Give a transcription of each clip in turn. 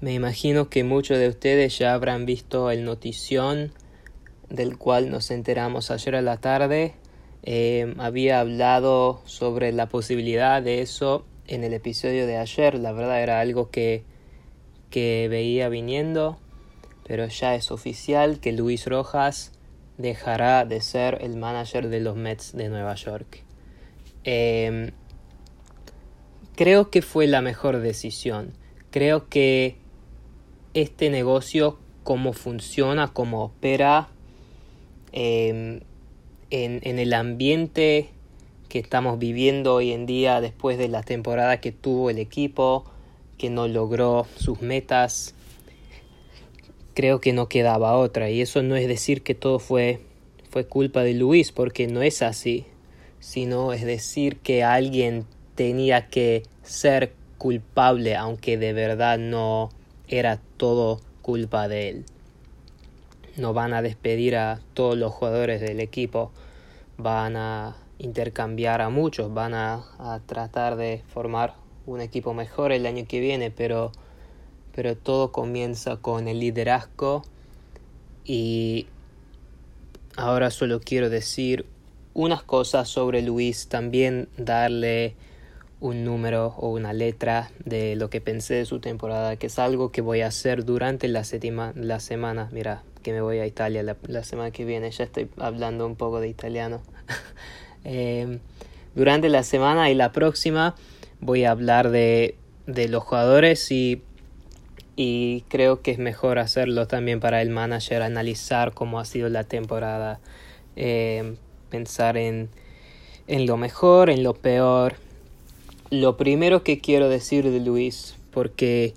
Me imagino que muchos de ustedes ya habrán visto el notición del cual nos enteramos ayer a la tarde. Eh, había hablado sobre la posibilidad de eso en el episodio de ayer. La verdad era algo que, que veía viniendo, pero ya es oficial que Luis Rojas dejará de ser el manager de los Mets de Nueva York. Eh, creo que fue la mejor decisión. Creo que este negocio, cómo funciona, cómo opera, em, en, en el ambiente que estamos viviendo hoy en día después de la temporada que tuvo el equipo, que no logró sus metas, creo que no quedaba otra. Y eso no es decir que todo fue, fue culpa de Luis, porque no es así, sino es decir que alguien tenía que ser culpable, aunque de verdad no era todo culpa de él. No van a despedir a todos los jugadores del equipo, van a intercambiar a muchos, van a, a tratar de formar un equipo mejor el año que viene, pero, pero todo comienza con el liderazgo y ahora solo quiero decir unas cosas sobre Luis, también darle un número o una letra de lo que pensé de su temporada, que es algo que voy a hacer durante la, la semana. Mira, que me voy a Italia la, semana que viene, ya estoy hablando un poco de italiano. eh, durante la semana y la próxima voy a hablar de, de los jugadores y, y creo que es mejor hacerlo también para el manager, analizar cómo ha sido la temporada, eh, pensar en, en lo mejor, en lo peor lo primero que quiero decir de Luis, porque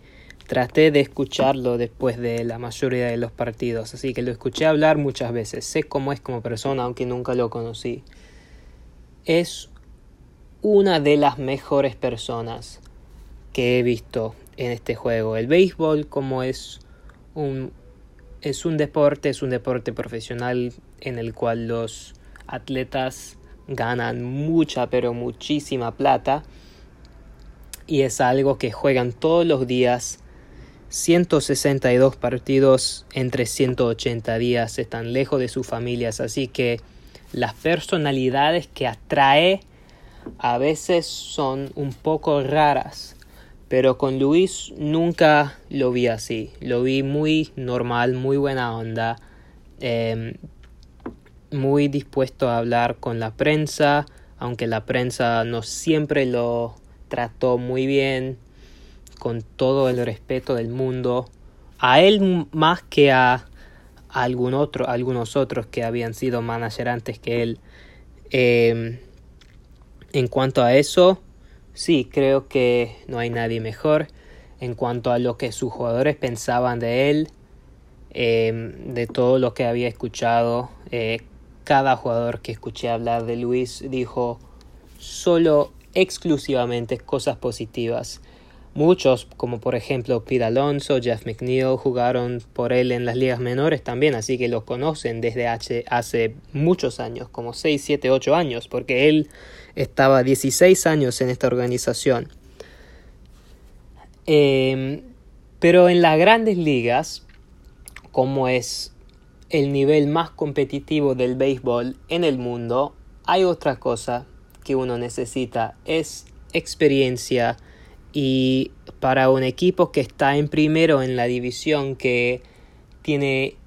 traté de escucharlo después de la mayoría de los partidos, así que lo escuché hablar muchas veces, sé cómo es como persona, aunque nunca lo conocí. Es una de las mejores personas que he visto en este juego. El béisbol como es un es un deporte, es un deporte profesional en el cual los atletas ganan mucha pero muchísima plata y es algo que juegan todos los días. 162 partidos entre 180 días están lejos de sus familias, así que las personalidades que atrae a veces son un poco raras, pero con Luis nunca lo vi así, lo vi muy normal, muy buena onda, eh, muy dispuesto a hablar con la prensa, aunque la prensa no siempre lo trató muy bien, con todo el respeto del mundo, a él más que a, algún otro, algunos otros que habían sido manager antes que él. Eh, en cuanto a eso, sí, creo que no hay nadie mejor. En cuanto a lo que sus jugadores pensaban de él, eh, de todo lo que había escuchado, eh, cada jugador que escuché hablar de Luis dijo solo exclusivamente cosas positivas. Muchos, como por ejemplo Pete Alonso, Jeff McNeil, jugaron por él en las ligas menores también, así que lo conocen desde hace muchos años, como 6, 7, 8 años, porque él estaba 16 años en esta organización. Eh, pero en las grandes ligas, como es el nivel más competitivo del béisbol en el mundo, hay otra cosa que uno necesita es experiencia y para un equipo que está en primero en la división que tiene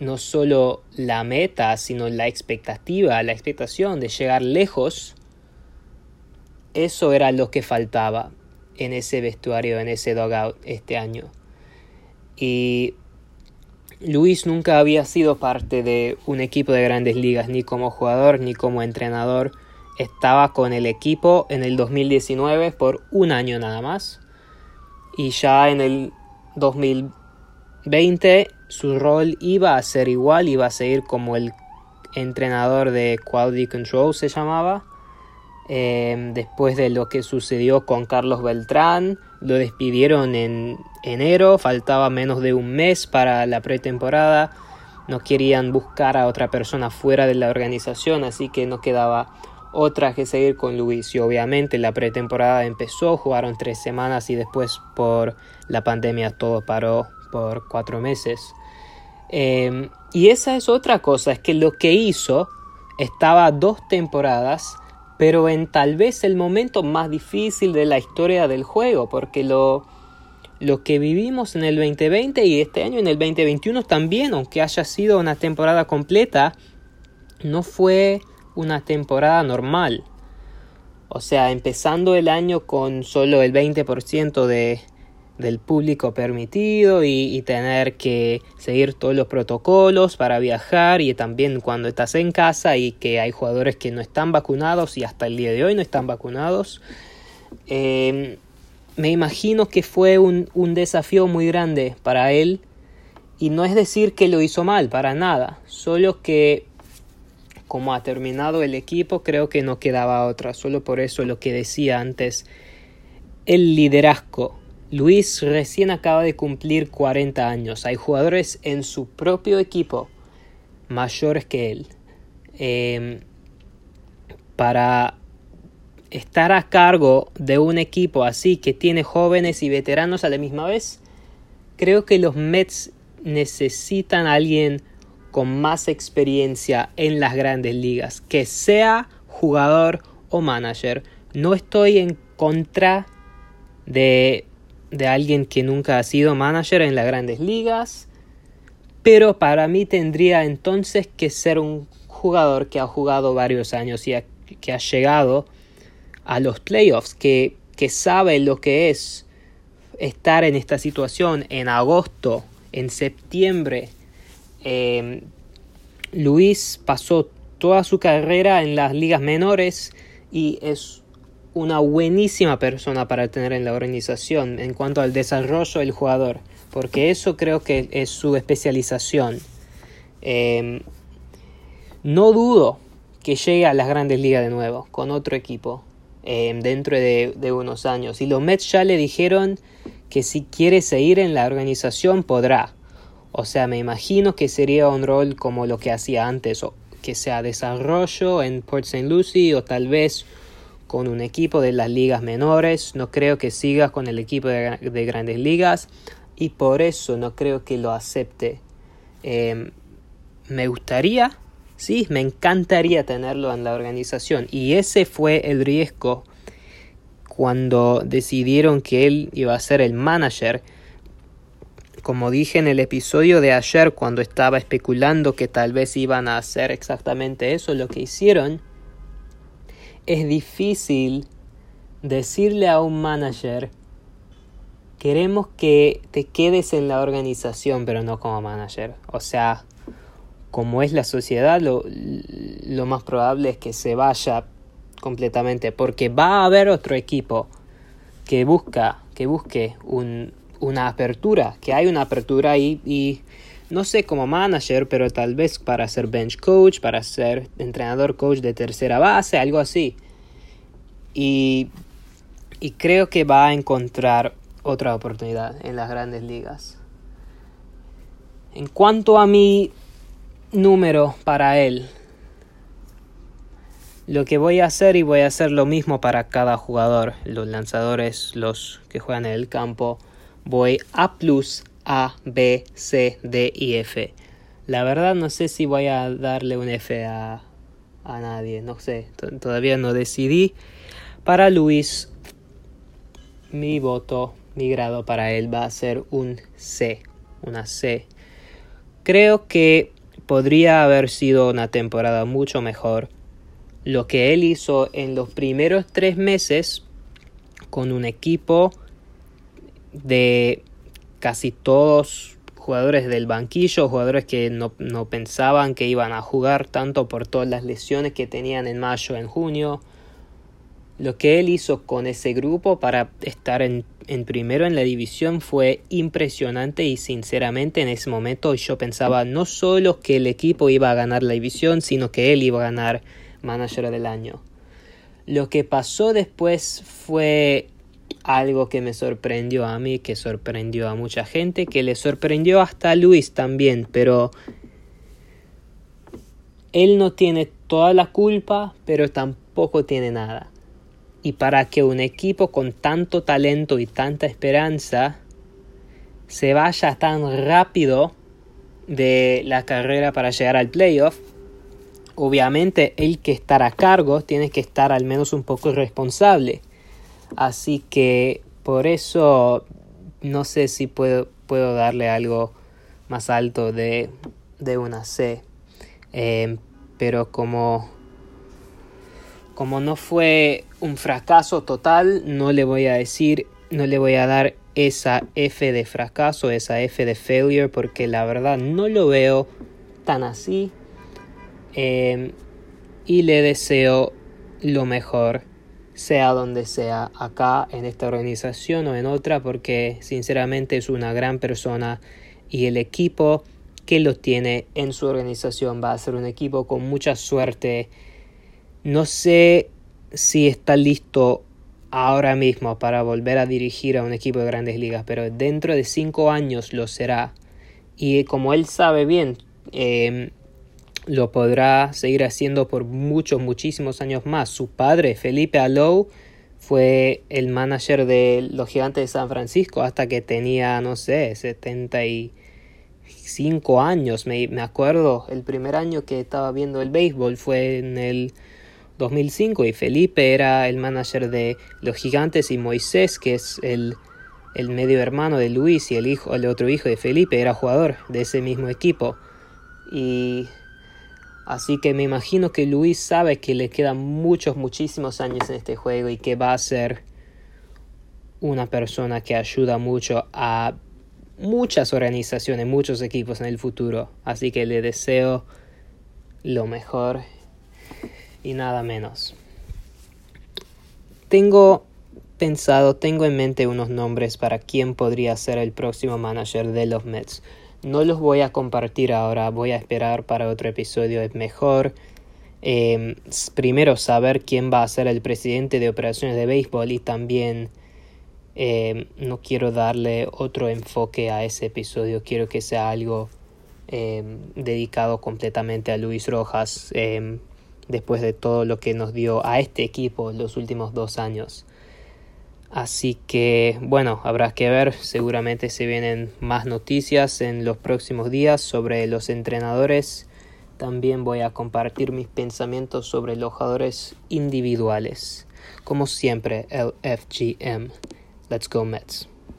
no solo la meta sino la expectativa, la expectación de llegar lejos, eso era lo que faltaba en ese vestuario, en ese dugout este año. Y Luis nunca había sido parte de un equipo de grandes ligas, ni como jugador ni como entrenador estaba con el equipo en el 2019 por un año nada más. Y ya en el 2020 su rol iba a ser igual, iba a seguir como el entrenador de Quality Control se llamaba. Eh, después de lo que sucedió con Carlos Beltrán, lo despidieron en enero, faltaba menos de un mes para la pretemporada, no querían buscar a otra persona fuera de la organización, así que no quedaba otra que seguir con Luis. Y obviamente la pretemporada empezó, jugaron tres semanas y después por la pandemia todo paró por cuatro meses. Em, y esa es otra cosa, es que lo que hizo estaba dos temporadas, pero en tal vez el momento más difícil de la historia del juego, porque lo, lo que vivimos en el 2020 y este año en el 2021 también, aunque haya sido una temporada completa, no fue una temporada normal. O sea, empezando el año con solo el 20% de, del público permitido y, tener que seguir todos los protocolos para viajar y también cuando estás en casa y que hay jugadores que no están vacunados y hasta el día de hoy no están vacunados. Em, me imagino que fue un, un desafío muy grande para él y no es decir que lo hizo mal, para nada, solo que como ha terminado el equipo creo que no quedaba otra, solo por eso lo que decía antes, el liderazgo Luis recién acaba de cumplir 40 años. Hay jugadores en su propio equipo mayores que él. Em, para estar a cargo de un equipo así que tiene jóvenes y veteranos a la misma vez, creo que los Mets necesitan a alguien con más experiencia en las grandes ligas, que sea jugador o manager. No estoy en contra de de alguien que nunca ha sido manager en las grandes ligas, pero para mí tendría entonces que ser un jugador que ha jugado varios años y que ha llegado a los playoffs, que, que sabe lo que es estar en esta situación en agosto, en septiembre. Em, Luis pasó toda su carrera en las ligas menores y es una buenísima persona para tener en la organización en cuanto al desarrollo del jugador, porque eso creo que es su especialización. Em, no dudo que llegue a las grandes ligas de nuevo con otro equipo em, dentro de, de, unos años. Y los Mets ya le dijeron que si quiere seguir en la organización podrá. O sea, me imagino que sería un rol como lo que hacía antes, o que sea desarrollo en Port St. Lucie o tal vez con un equipo de las ligas menores, no creo que siga con el equipo de, grandes ligas y por eso no creo que lo acepte. Em, me gustaría, sí, me encantaría tenerlo en la organización y ese fue el riesgo cuando decidieron que él iba a ser el manager. Como dije en el episodio de ayer cuando estaba especulando que tal vez iban a hacer exactamente eso, lo que hicieron es difícil decirle a un manager queremos que te quedes en la organización pero no como manager. O sea, como es la sociedad, lo, más probable es que se vaya completamente porque va a haber otro equipo que busca que busque un, una apertura, que hay una apertura ahí y no sé como manager, pero tal vez para ser bench coach, para ser entrenador coach de tercera base, algo así. Y, y creo que va a encontrar otra oportunidad en las grandes ligas. En cuanto a mi número para él, lo que voy a hacer y voy a hacer lo mismo para cada jugador, los lanzadores, los que juegan en el campo, voy A plus a, B, C, D y F. La verdad no sé si voy a darle un F a, a nadie, no sé, todavía no decidí. Para Luis, mi voto, mi grado para él va a ser un C, una C. Creo que podría haber sido una temporada mucho mejor. Lo que él hizo en los primeros tres meses con un equipo de casi todos jugadores del banquillo, jugadores que no, pensaban que iban a jugar tanto por todas las lesiones que tenían en mayo, en junio. Lo que él hizo con ese grupo para estar en, en, primero en la división fue impresionante y sinceramente en ese momento yo pensaba no solo que el equipo iba a ganar la división, sino que él iba a ganar manager del año. Lo que pasó después fue algo que me sorprendió a mí, que sorprendió a mucha gente, que le sorprendió hasta a Luis también, pero él no tiene toda la culpa, pero tampoco tiene nada. Y para que un equipo con tanto talento y tanta esperanza se vaya tan rápido de la carrera para llegar al playoff, obviamente el que estar a cargo tiene que estar al menos un poco responsable. Así que por eso no sé si puedo, puedo darle algo más alto de, de una C. Eh, pero como, como no fue un fracaso total, no le voy a decir, no le voy a dar esa F de fracaso, esa F de failure, porque la verdad no lo veo tan así. Eh, y le deseo lo mejor, sea donde sea, acá en esta organización o en otra, porque sinceramente es una gran persona y el equipo que lo tiene en su organización va a ser un equipo con mucha suerte. No sé si está listo ahora mismo para volver a dirigir a un equipo de grandes ligas, pero dentro de cinco años lo será. Y como él sabe bien, em, lo podrá seguir haciendo por muchos, muchísimos años más. Su padre, Felipe Alou, fue el manager de los Gigantes de San Francisco hasta que tenía, no sé, 75 años. Me, me acuerdo, el primer año que estaba viendo el béisbol fue en el 2005 y Felipe era el manager de los Gigantes y Moisés, que es el, el medio hermano de Luis y el, hijo, el otro hijo de Felipe, era jugador de ese mismo equipo. Y Así que me imagino que Luis sabe que le quedan muchos, muchísimos años en este juego y que va a ser una persona que ayuda mucho a muchas organizaciones, muchos equipos en el futuro. Así que le deseo lo mejor y nada menos. Tengo pensado, tengo en mente unos nombres para quién podría ser el próximo manager de los Mets. No los voy a compartir ahora, voy a esperar para otro episodio. Es mejor em, primero saber quién va a ser el presidente de operaciones de béisbol y también em, no quiero darle otro enfoque a ese episodio. Quiero que sea algo em, dedicado completamente a Luis Rojas después de todo lo que nos dio a este equipo los últimos dos años. Así que bueno, habrá que ver, seguramente se vienen más noticias en los próximos días sobre los entrenadores. También voy a compartir mis pensamientos sobre los jugadores individuales. Como siempre, el FGM. Let's go Mets.